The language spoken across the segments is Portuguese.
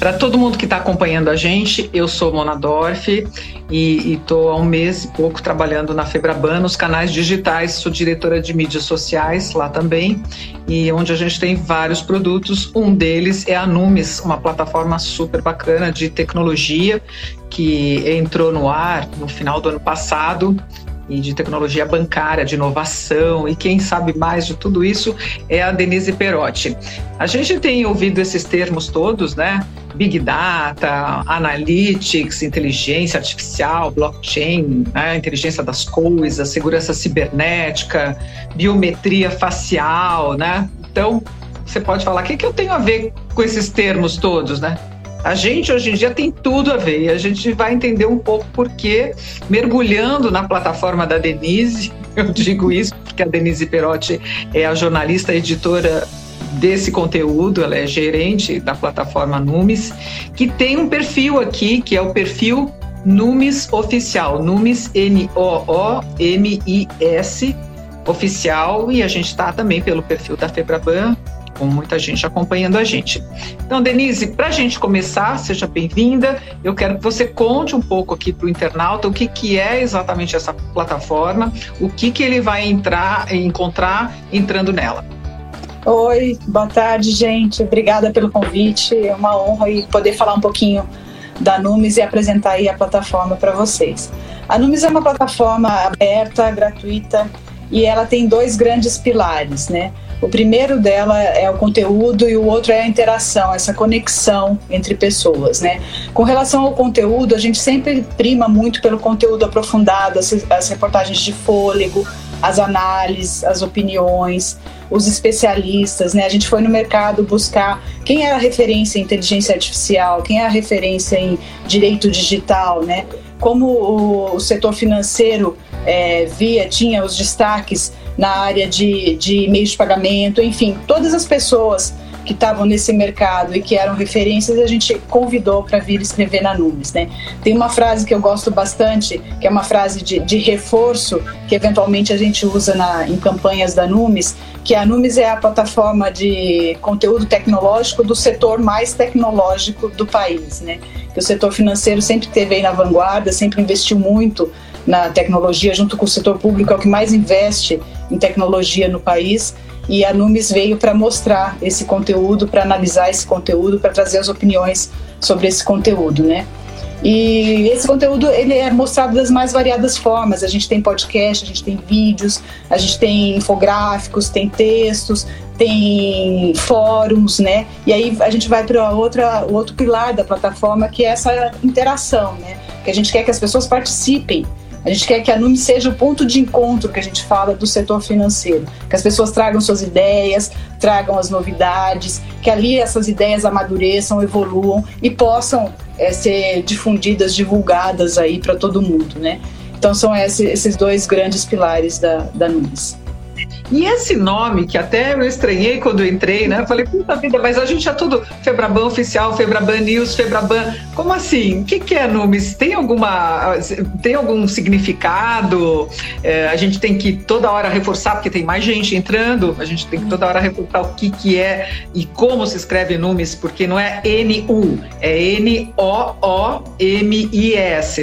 Para todo mundo que está acompanhando a gente, eu sou Mona Dorf e estou há um mês e pouco trabalhando na Febraban, nos canais digitais, sou diretora de mídias sociais lá também, e onde a gente tem vários produtos. Um deles é a Numis, uma plataforma super bacana de tecnologia que entrou no ar no final do ano passado e de tecnologia bancária, de inovação, e quem sabe mais de tudo isso é a Denise Perotti. A gente tem ouvido esses termos todos, né? Big Data, Analytics, inteligência artificial, blockchain, né? inteligência das coisas, segurança cibernética, biometria facial, né? Então, você pode falar, o que, que eu tenho a ver com esses termos todos, né? A gente hoje em dia tem tudo a ver e a gente vai entender um pouco porque, mergulhando na plataforma da Denise, eu digo isso porque a Denise Perotti é a jornalista editora desse conteúdo, ela é gerente da plataforma Numis, que tem um perfil aqui, que é o perfil Numis Oficial, Numis N-O-O-M-I-S Oficial, e a gente está também pelo perfil da Febraban, com muita gente acompanhando a gente. Então, Denise, para a gente começar, seja bem-vinda. Eu quero que você conte um pouco aqui para o internauta o que, que é exatamente essa plataforma, o que, que ele vai entrar, encontrar entrando nela. Oi, boa tarde, gente. Obrigada pelo convite. É uma honra poder falar um pouquinho da Numis e apresentar aí a plataforma para vocês. A Numis é uma plataforma aberta, gratuita e ela tem dois grandes pilares, né? O primeiro dela é o conteúdo e o outro é a interação, essa conexão entre pessoas, né? Com relação ao conteúdo, a gente sempre prima muito pelo conteúdo aprofundado, as, as reportagens de fôlego, as análises, as opiniões, os especialistas, né? A gente foi no mercado buscar quem era a referência em inteligência artificial, quem é a referência em direito digital, né? Como o setor financeiro é, via, tinha os destaques na área de, de meios de pagamento, enfim, todas as pessoas que estavam nesse mercado e que eram referências, a gente convidou para vir escrever na Numes. Né? Tem uma frase que eu gosto bastante, que é uma frase de, de reforço, que eventualmente a gente usa na, em campanhas da Numes, que a Numes é a plataforma de conteúdo tecnológico do setor mais tecnológico do país. Né? Que o setor financeiro sempre esteve aí na vanguarda, sempre investiu muito na tecnologia, junto com o setor público, é o que mais investe em tecnologia no país. E a Numes veio para mostrar esse conteúdo, para analisar esse conteúdo, para trazer as opiniões sobre esse conteúdo, né? E esse conteúdo ele é mostrado das mais variadas formas. A gente tem podcast, a gente tem vídeos, a gente tem infográficos, tem textos, tem fóruns, né? E aí a gente vai para outra o outro pilar da plataforma que é essa interação, né? Que a gente quer que as pessoas participem a gente quer que a NUME seja o ponto de encontro que a gente fala do setor financeiro, que as pessoas tragam suas ideias, tragam as novidades, que ali essas ideias amadureçam, evoluam e possam é, ser difundidas, divulgadas aí para todo mundo, né? Então são esses dois grandes pilares da, da NUMES. E esse nome, que até eu estranhei quando eu entrei, né? Eu falei, puta vida, mas a gente é tudo Febraban Oficial, Febraban News, Febraban. Como assim? O que, que é Numes? Tem alguma. Tem algum significado? É, a gente tem que toda hora reforçar, porque tem mais gente entrando, a gente tem que toda hora reforçar o que, que é e como se escreve Numes, porque não é N-U, é N-O-O-M-I-S,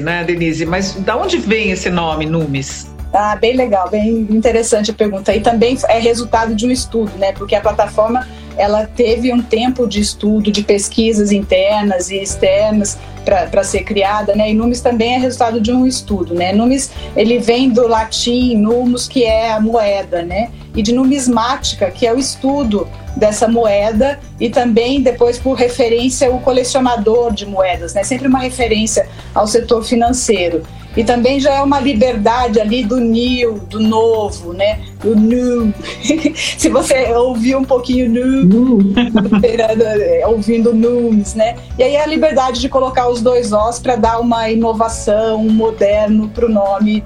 né, Denise? Mas da onde vem esse nome, Numes? Ah, bem legal, bem interessante a pergunta. E também é resultado de um estudo, né? Porque a plataforma ela teve um tempo de estudo, de pesquisas internas e externas para ser criada, né? E Numis também é resultado de um estudo, né? Numis ele vem do latim numus, que é a moeda, né? E de numismática, que é o estudo dessa moeda e também depois por referência o colecionador de moedas, né? Sempre uma referência ao setor financeiro. E também já é uma liberdade ali do new, do novo, né? Do new. Se você ouvir um pouquinho new, ouvindo news, né? E aí é a liberdade de colocar os dois Os para dar uma inovação, um moderno para o nome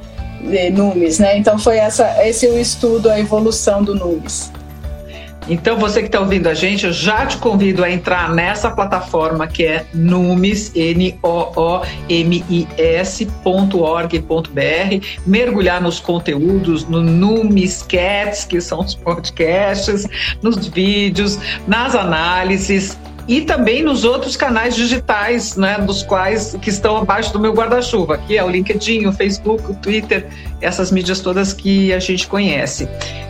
Numes, né? Então foi essa, esse o estudo, a evolução do Numes. Então, você que está ouvindo a gente, eu já te convido a entrar nessa plataforma que é numis, N-O-O-M-I-S.org.br, mergulhar nos conteúdos, no Numis Cats, que são os podcasts, nos vídeos, nas análises, e também nos outros canais digitais, né, dos quais que estão abaixo do meu guarda-chuva, que é o LinkedIn, o Facebook, o Twitter, essas mídias todas que a gente conhece.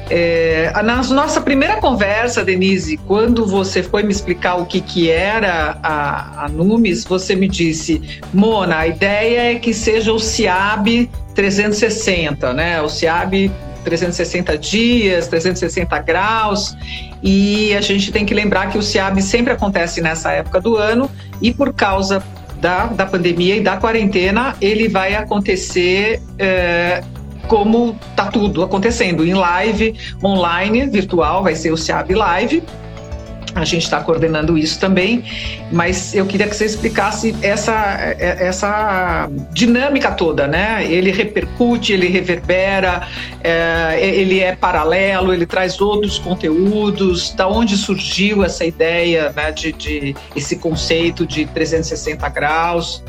É, na nossa primeira conversa, Denise, quando você foi me explicar o que, que era a, a Numes, você me disse, Mona, a ideia é que seja o CIAB 360, né? O CIAB 360 dias, 360 graus, e a gente tem que lembrar que o CIAB sempre acontece nessa época do ano e por causa da, da pandemia e da quarentena, ele vai acontecer é, como está tudo acontecendo, em live, online, virtual, vai ser o CIAB Live, a gente está coordenando isso também, mas eu queria que você explicasse essa, essa dinâmica toda, né? Ele repercute, ele reverbera, é, ele é paralelo, ele traz outros conteúdos. Da onde surgiu essa ideia, né, de, de esse conceito de 360 graus?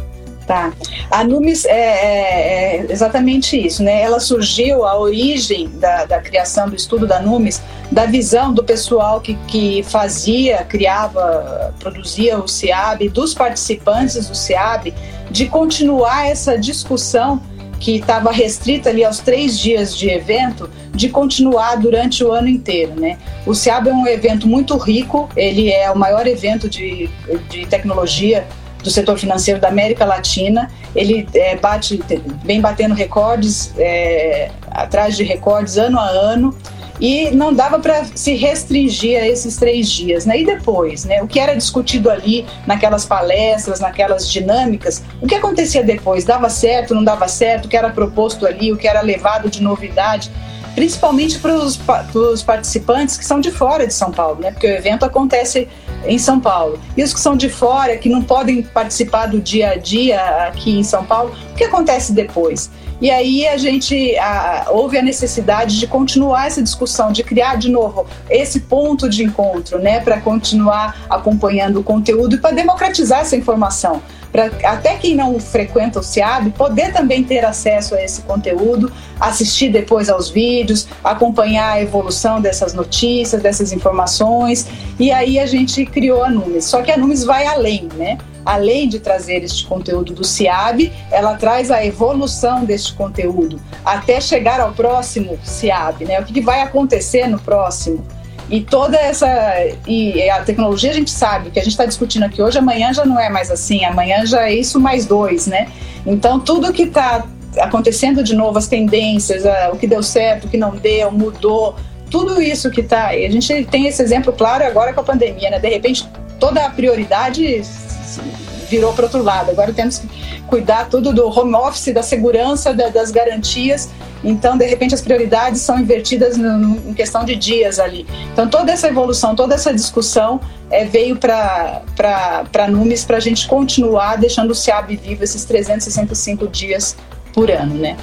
Tá. A Numis é, é, é, exatamente isso, né? Ela surgiu, a origem da, da criação do estudo da Numis, da visão do pessoal que, que fazia, criava, produzia o CIAB, dos participantes do CIAB, de continuar essa discussão que estava restrita ali aos três dias de evento, de continuar durante o ano inteiro, né? O CIAB é um evento muito rico, ele é o maior evento de, de tecnologia do setor financeiro da América Latina. Ele é, bate, vem batendo recordes, é, atrás de recordes, ano a ano. E não dava para se restringir a esses três dias. Né? E depois, né? o que era discutido ali naquelas palestras, naquelas dinâmicas, o que acontecia depois? Dava certo, não dava certo? O que era proposto ali, o que era levado de novidade? principalmente para os participantes que são de fora de São Paulo, né? Porque o evento acontece em São Paulo. E os que são de fora, que não podem participar do dia a dia aqui em São Paulo, o que acontece depois? E aí a gente a, houve a necessidade de continuar essa discussão, de criar de novo esse ponto de encontro, né, para continuar acompanhando o conteúdo e para democratizar essa informação para até quem não frequenta o SEAB poder também ter acesso a esse conteúdo, assistir depois aos vídeos, acompanhar a evolução dessas notícias, dessas informações. E aí a gente criou a Numes. Só que a Numes vai além, né? além de trazer este conteúdo do CIAB, ela traz a evolução deste conteúdo até chegar ao próximo CIAB, né? O que vai acontecer no próximo? E toda essa. E a tecnologia a gente sabe, o que a gente está discutindo aqui hoje, amanhã já não é mais assim, amanhã já é isso mais dois, né? Então tudo que está acontecendo de novo, as tendências, o que deu certo, o que não deu, mudou, tudo isso que está. A gente tem esse exemplo claro agora com a pandemia, né? De repente toda a prioridade virou para outro lado. Agora temos que cuidar tudo do home office, da segurança, da, das garantias. Então, de repente, as prioridades são invertidas no, em questão de dias ali. Então, toda essa evolução, toda essa discussão é, veio para a Numes para a gente continuar deixando o SEAB vivo esses 365 dias por ano, né?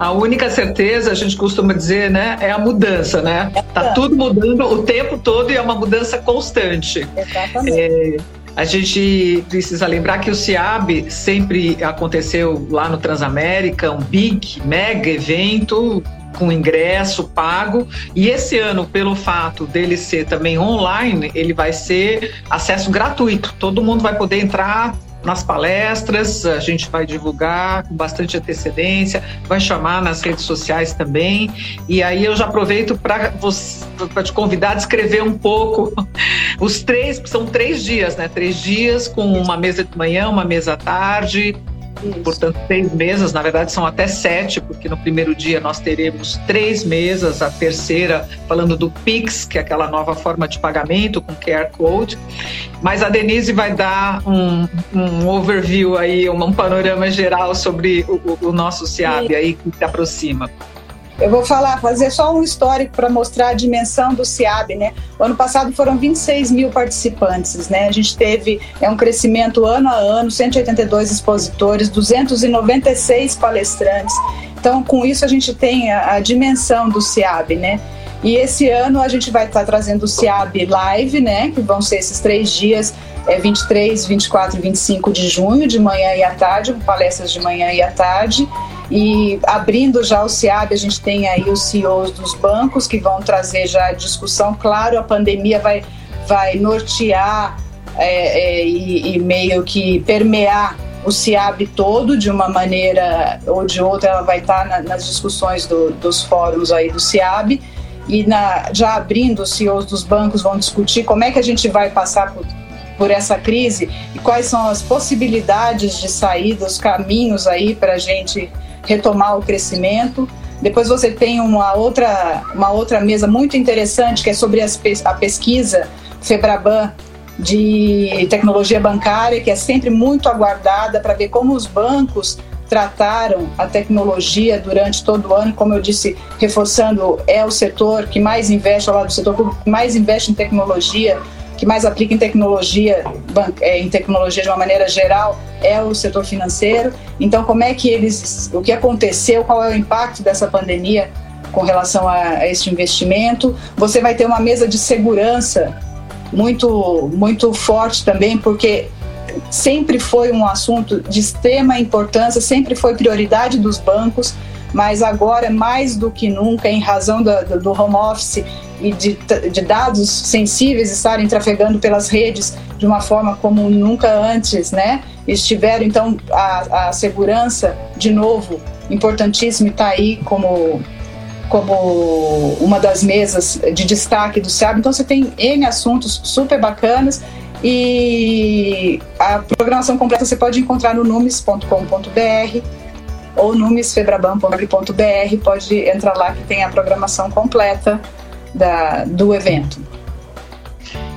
A única certeza, a gente costuma dizer, né, é a mudança, né? É tá tudo mudando o tempo todo e é uma mudança constante. Exatamente. É, a gente precisa lembrar que o CIAB sempre aconteceu lá no Transamérica, um big, mega evento com ingresso pago. E esse ano, pelo fato dele ser também online, ele vai ser acesso gratuito. Todo mundo vai poder entrar nas palestras, a gente vai divulgar com bastante antecedência, vai chamar nas redes sociais também. E aí eu já aproveito para te convidar a escrever um pouco os três, são três dias, né? Três dias com uma mesa de manhã, uma mesa à tarde, isso. Portanto, seis mesas, na verdade são até sete, porque no primeiro dia nós teremos três mesas, a terceira falando do Pix, que é aquela nova forma de pagamento com QR Code. Mas a Denise vai dar um, um overview aí, um, panorama geral sobre o, o nosso CIAB aí que se aproxima. Eu vou falar, fazer só um histórico para mostrar a dimensão do CIAB, né? O ano passado foram 26 mil participantes, né? A gente teve é um crescimento ano a ano, 182 expositores, 296 palestrantes. Então, com isso a gente tem a, a dimensão do CIAB, né? E esse ano a gente vai estar tá trazendo o CIAB Live, né? Que vão ser esses três dias, é 23, 24 e 25 de junho, de manhã e à tarde, palestras de manhã e à tarde. E abrindo já o CIAB, a gente tem aí os CEOs dos bancos que vão trazer já a discussão. Claro, a pandemia vai, vai nortear é, é, e, e meio que permear o CIAB todo, de uma maneira ou de outra, ela vai estar na, nas discussões do, dos fóruns aí do CIAB. E na, já abrindo, os CEOs dos bancos vão discutir como é que a gente vai passar por, por essa crise e quais são as possibilidades de saída, os caminhos aí para a gente retomar o crescimento. Depois você tem uma outra, uma outra mesa muito interessante que é sobre as, a pesquisa Febraban de tecnologia bancária, que é sempre muito aguardada para ver como os bancos trataram a tecnologia durante todo o ano. Como eu disse, reforçando, é o setor que mais investe, ao lado do setor público, que mais investe em tecnologia, que mais aplica em tecnologia, é, em tecnologia de uma maneira geral, é o setor financeiro. Então, como é que eles, o que aconteceu, qual é o impacto dessa pandemia com relação a, a este investimento? Você vai ter uma mesa de segurança muito, muito forte também, porque sempre foi um assunto de extrema importância, sempre foi prioridade dos bancos, mas agora mais do que nunca, em razão do, do home office e de, de, dados sensíveis estarem trafegando pelas redes de uma forma como nunca antes, né? Estiveram, então, a, a segurança, de novo, importantíssimo e está aí como como uma das mesas de destaque do SEAB. Então você tem N assuntos super bacanas e a programação completa você pode encontrar no numes.com.br ou numesfebraban.org.br. Pode entrar lá que tem a programação completa da, do evento.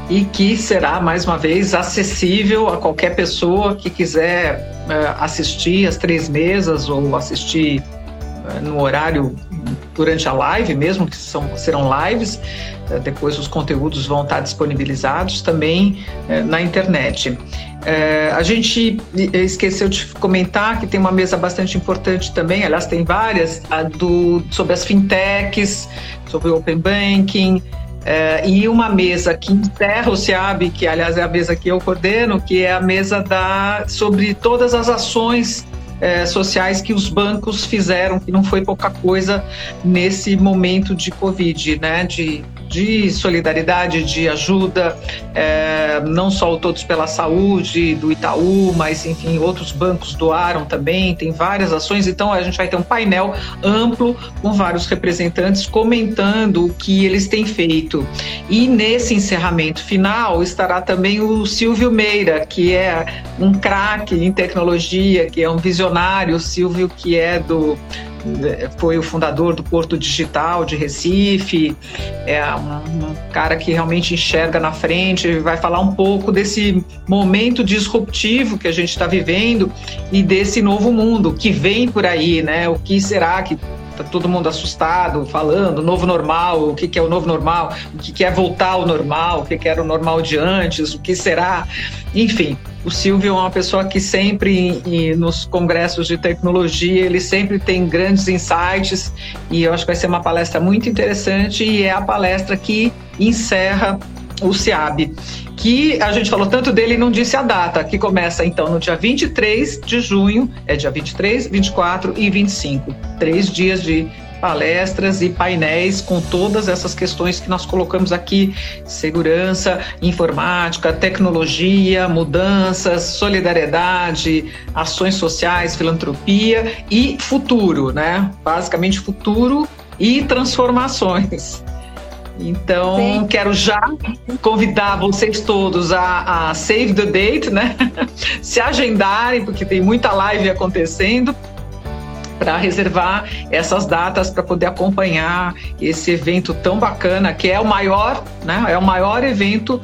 E que será, mais uma vez, acessível a qualquer pessoa que quiser uh, assistir as três mesas ou assistir uh, no horário durante a live mesmo, que são, serão lives, eh, depois os conteúdos vão estar disponibilizados também eh, na internet. Eh, a gente esqueceu de comentar que tem uma mesa bastante importante também, aliás, tem várias, do, sobre as fintechs, sobre o Open Banking, e uma mesa que encerra o SEAB, que aliás é a mesa que eu coordeno, que é a mesa da, sobre todas as ações é, sociais que os bancos fizeram, que não foi pouca coisa nesse momento de Covid, né? De de solidariedade, de ajuda, é, não só o Todos pela Saúde, do Itaú, mas enfim, outros bancos doaram também, tem várias ações, então a gente vai ter um painel amplo com vários representantes comentando o que eles têm feito. E nesse encerramento final estará também o Silvio Meira, que é um craque em tecnologia, que é um visionário, o Silvio que é do foi o fundador do Porto Digital de Recife, é um, um cara que realmente enxerga na frente, vai falar um pouco desse momento disruptivo que a gente está vivendo e desse novo mundo que vem por aí, né? O que será que tá todo mundo assustado, falando novo normal, o que, que é o novo normal, o que, que é voltar ao normal, o que, que era o normal de antes, o que será, enfim. O Silvio é uma pessoa que sempre, e nos congressos de tecnologia, ele sempre tem grandes insights e eu acho que vai ser uma palestra muito interessante e é a palestra que encerra o SEAB, que a gente falou tanto dele e não disse a data, que começa então no dia 23 de junho, é dia 23, 24 e 25. Três dias de palestras e painéis com todas essas questões que nós colocamos aqui: segurança, informática, tecnologia, mudanças, solidariedade, ações sociais, filantropia e futuro, né? Basicamente futuro e transformações. Então, Sim. quero já convidar vocês todos a, a, save the date, né? Se agendarem, porque tem muita live acontecendo, para reservar essas datas para poder acompanhar esse evento tão bacana, que é o maior, né? É o maior evento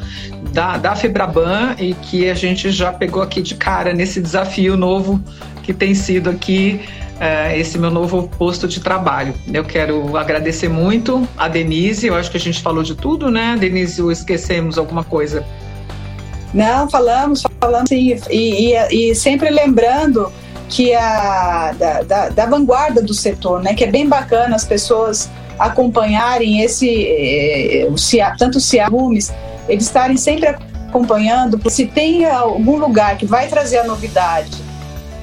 da, da Febraban e que a gente já pegou aqui de cara nesse desafio novo que tem sido aqui é, esse meu novo posto de trabalho. Eu quero agradecer muito a Denise, eu acho que a gente falou de tudo, né? Denise, esquecemos alguma coisa? Não, falamos, falamos e, e, e sempre lembrando que a da, da, da, vanguarda do setor, né? Que é bem bacana as pessoas acompanharem esse, eh, o tanto o CIARUMES, eles estarem sempre acompanhando, se tem algum lugar que vai trazer a novidade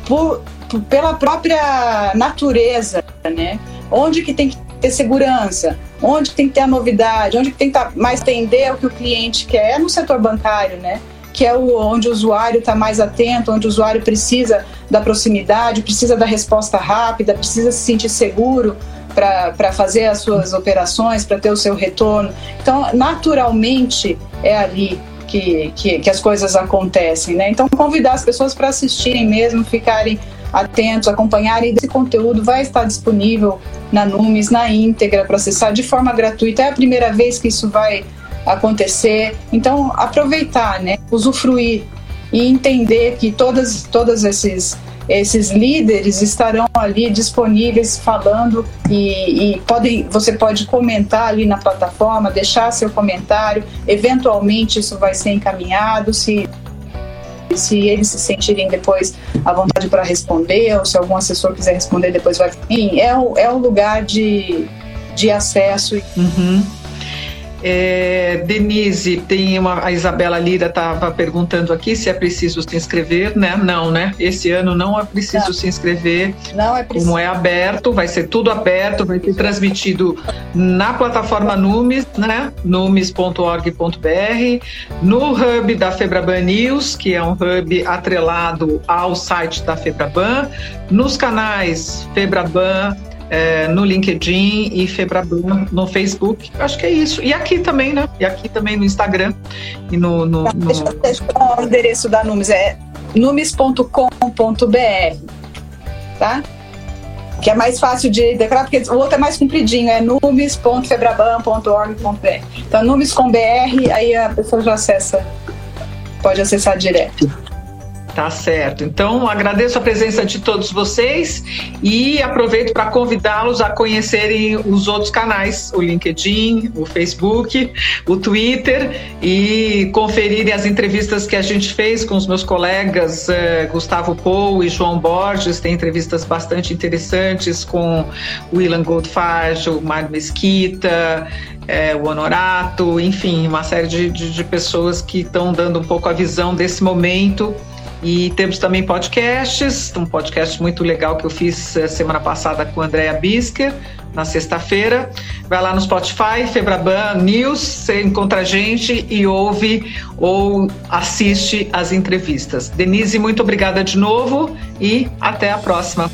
por, pela própria natureza, né? Onde que tem que ter segurança, onde que tem que ter a novidade, onde que tem que tá mais atender o que o cliente quer, é no setor bancário, né? que é o, onde o usuário está mais atento, onde o usuário precisa da proximidade, precisa da resposta rápida, precisa se sentir seguro para fazer as suas operações, para ter o seu retorno. Então, naturalmente, é ali que, que, que as coisas acontecem. Né? Então, convidar as pessoas para assistirem mesmo, ficarem atentos, acompanharem. Esse conteúdo vai estar disponível na Numes, na íntegra, para acessar de forma gratuita. É a primeira vez que isso vai acontecer. Então, aproveitar, né? usufruir e entender que todas, todos esses, esses líderes estarão ali disponíveis falando e, e, você pode comentar ali na plataforma, deixar seu comentário, eventualmente isso vai ser encaminhado, se se eles se sentirem depois à vontade para responder, ou se algum assessor quiser responder depois vai. Enfim, é, é um lugar de, de acesso. Uhum. É, Denise, tem uma, a Isabela Lira estava perguntando aqui se é preciso se inscrever, né? Não, né? Esse ano não é preciso não. se inscrever. Não é preciso. Como é aberto, vai ser tudo aberto, vai ser transmitido na plataforma Numes, né? numes.org.br, no hub da Febraban News, que é um hub atrelado ao site da Febraban, nos canais Febraban é, no LinkedIn e Febraban no Facebook. Acho que é isso. E aqui também, né? E aqui também no Instagram e no. no, no... Deixa, deixa o endereço da Numes, é numes.com.br. Tá? Que é mais fácil de decorar, porque o outro é mais compridinho, é numes.febraban.org.br. Então, numes com BR, aí a pessoa já acessa, pode acessar direto. Tá certo. Então, agradeço a presença de todos vocês e aproveito para convidá-los a conhecerem os outros canais, o LinkedIn, o Facebook, o Twitter e conferirem as entrevistas que a gente fez com os meus colegas eh, Gustavo Pou e João Borges. Tem entrevistas bastante interessantes com o Ilan Goldfarge, o Mário Mesquita, é, o Honorato, enfim, uma série de, de, de pessoas que estão dando um pouco a visão desse momento e temos também podcasts, um podcast muito legal que eu fiz eh, semana passada com a Andrea Bisker, na sexta-feira. Vai lá no Spotify, Febraban News, você encontra a gente e ouve ou assiste as entrevistas. Denise, muito obrigada de novo e até a próxima.